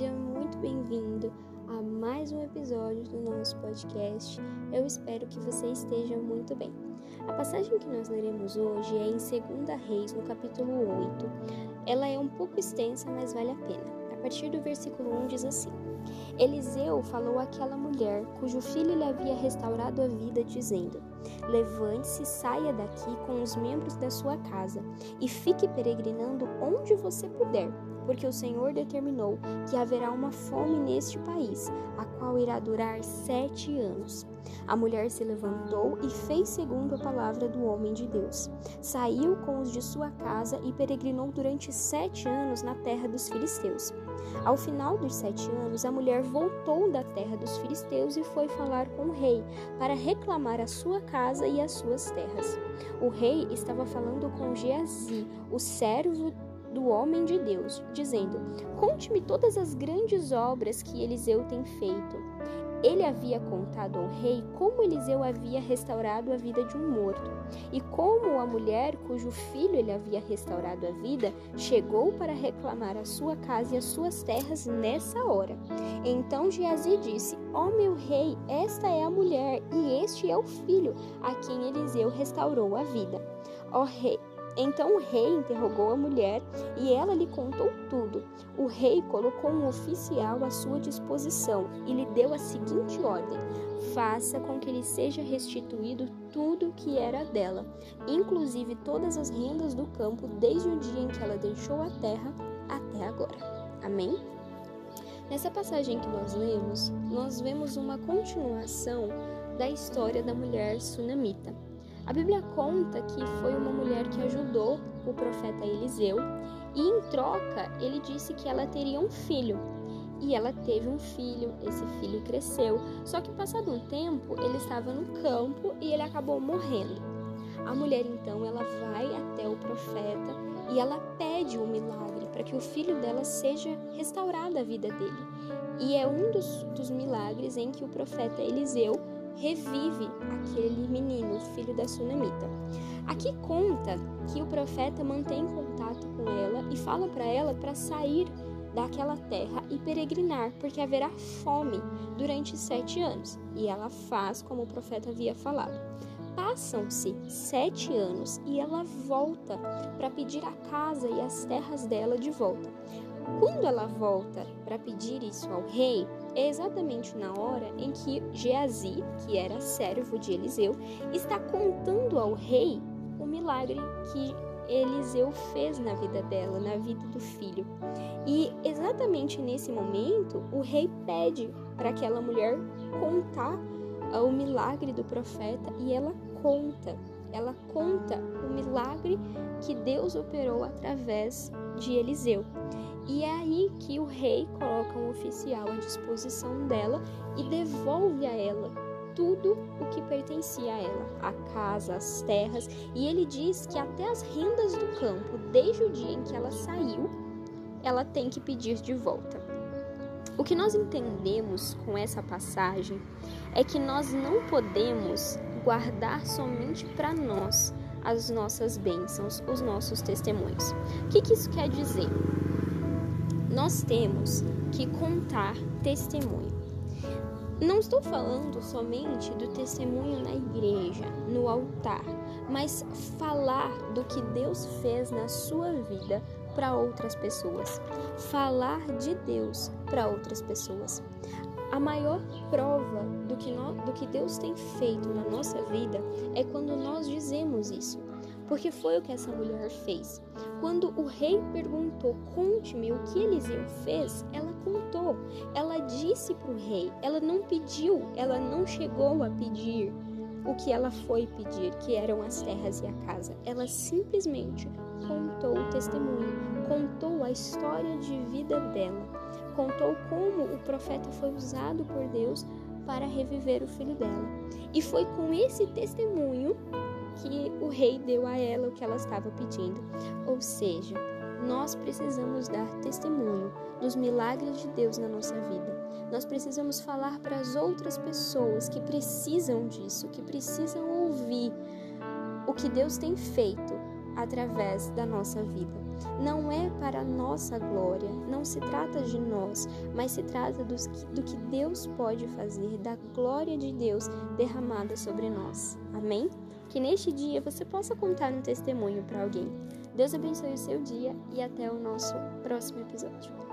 Seja muito bem-vindo a mais um episódio do nosso podcast. Eu espero que você esteja muito bem. A passagem que nós leremos hoje é em 2 Reis, no capítulo 8. Ela é um pouco extensa, mas vale a pena. A partir do versículo 1 diz assim: Eliseu falou àquela mulher cujo filho lhe havia restaurado a vida, dizendo: Levante-se, saia daqui com os membros da sua casa e fique peregrinando onde você puder porque o Senhor determinou que haverá uma fome neste país, a qual irá durar sete anos. A mulher se levantou e fez segundo a palavra do homem de Deus. Saiu com os de sua casa e peregrinou durante sete anos na terra dos filisteus. Ao final dos sete anos, a mulher voltou da terra dos filisteus e foi falar com o rei para reclamar a sua casa e as suas terras. O rei estava falando com Geazi, o servo do homem de Deus, dizendo: Conte-me todas as grandes obras que Eliseu tem feito. Ele havia contado ao rei como Eliseu havia restaurado a vida de um morto, e como a mulher cujo filho ele havia restaurado a vida chegou para reclamar a sua casa e as suas terras nessa hora. Então Geazi disse: Ó oh, meu rei, esta é a mulher, e este é o filho a quem Eliseu restaurou a vida. Ó oh, rei, então o rei interrogou a mulher e ela lhe contou tudo. O rei colocou um oficial à sua disposição e lhe deu a seguinte ordem: faça com que lhe seja restituído tudo que era dela, inclusive todas as rendas do campo, desde o dia em que ela deixou a terra até agora. Amém? Nessa passagem que nós lemos, nós vemos uma continuação da história da mulher sunamita. A Bíblia conta que foi uma mulher que ajudou o profeta Eliseu e em troca ele disse que ela teria um filho. E ela teve um filho, esse filho cresceu, só que passado um tempo ele estava no campo e ele acabou morrendo. A mulher então ela vai até o profeta e ela pede um milagre para que o filho dela seja restaurada a vida dele. E é um dos, dos milagres em que o profeta Eliseu revive aquele menino, filho da sunamita. Aqui conta que o profeta mantém contato com ela e fala para ela para sair daquela terra e peregrinar, porque haverá fome durante sete anos. E ela faz como o profeta havia falado. Passam-se sete anos e ela volta para pedir a casa e as terras dela de volta. Quando ela volta para pedir isso ao rei, exatamente na hora em que Geazi, que era servo de Eliseu, está contando ao rei o milagre que Eliseu fez na vida dela, na vida do filho. E exatamente nesse momento, o rei pede para aquela mulher contar ah, o milagre do profeta e ela conta. Ela conta o milagre que Deus operou através de Eliseu. E é aí que o rei coloca um oficial à disposição dela e devolve a ela tudo o que pertencia a ela, a casa, as terras, e ele diz que até as rendas do campo, desde o dia em que ela saiu, ela tem que pedir de volta. O que nós entendemos com essa passagem é que nós não podemos guardar somente para nós as nossas bênçãos, os nossos testemunhos. O que, que isso quer dizer? Nós temos que contar testemunho. Não estou falando somente do testemunho na igreja, no altar, mas falar do que Deus fez na sua vida para outras pessoas. Falar de Deus para outras pessoas. A maior prova do que, do que Deus tem feito na nossa vida é quando nós dizemos isso porque foi o que essa mulher fez. Quando o rei perguntou: Conte-me o que Eliseu fez, ela contou. Ela disse para o rei, ela não pediu, ela não chegou a pedir o que ela foi pedir, que eram as terras e a casa. Ela simplesmente contou o testemunho, contou a história de vida dela, contou como o profeta foi usado por Deus para reviver o filho dela. E foi com esse testemunho que o rei deu a ela o que ela estava pedindo. Ou seja, nós precisamos dar testemunho dos milagres de Deus na nossa vida. Nós precisamos falar para as outras pessoas que precisam disso, que precisam ouvir o que Deus tem feito através da nossa vida. não é para a nossa glória, não se trata de nós, mas se trata do que, do que Deus pode fazer, da glória de Deus derramada sobre nós. Amém? Que neste dia você possa contar um testemunho para alguém. Deus abençoe o seu dia e até o nosso próximo episódio.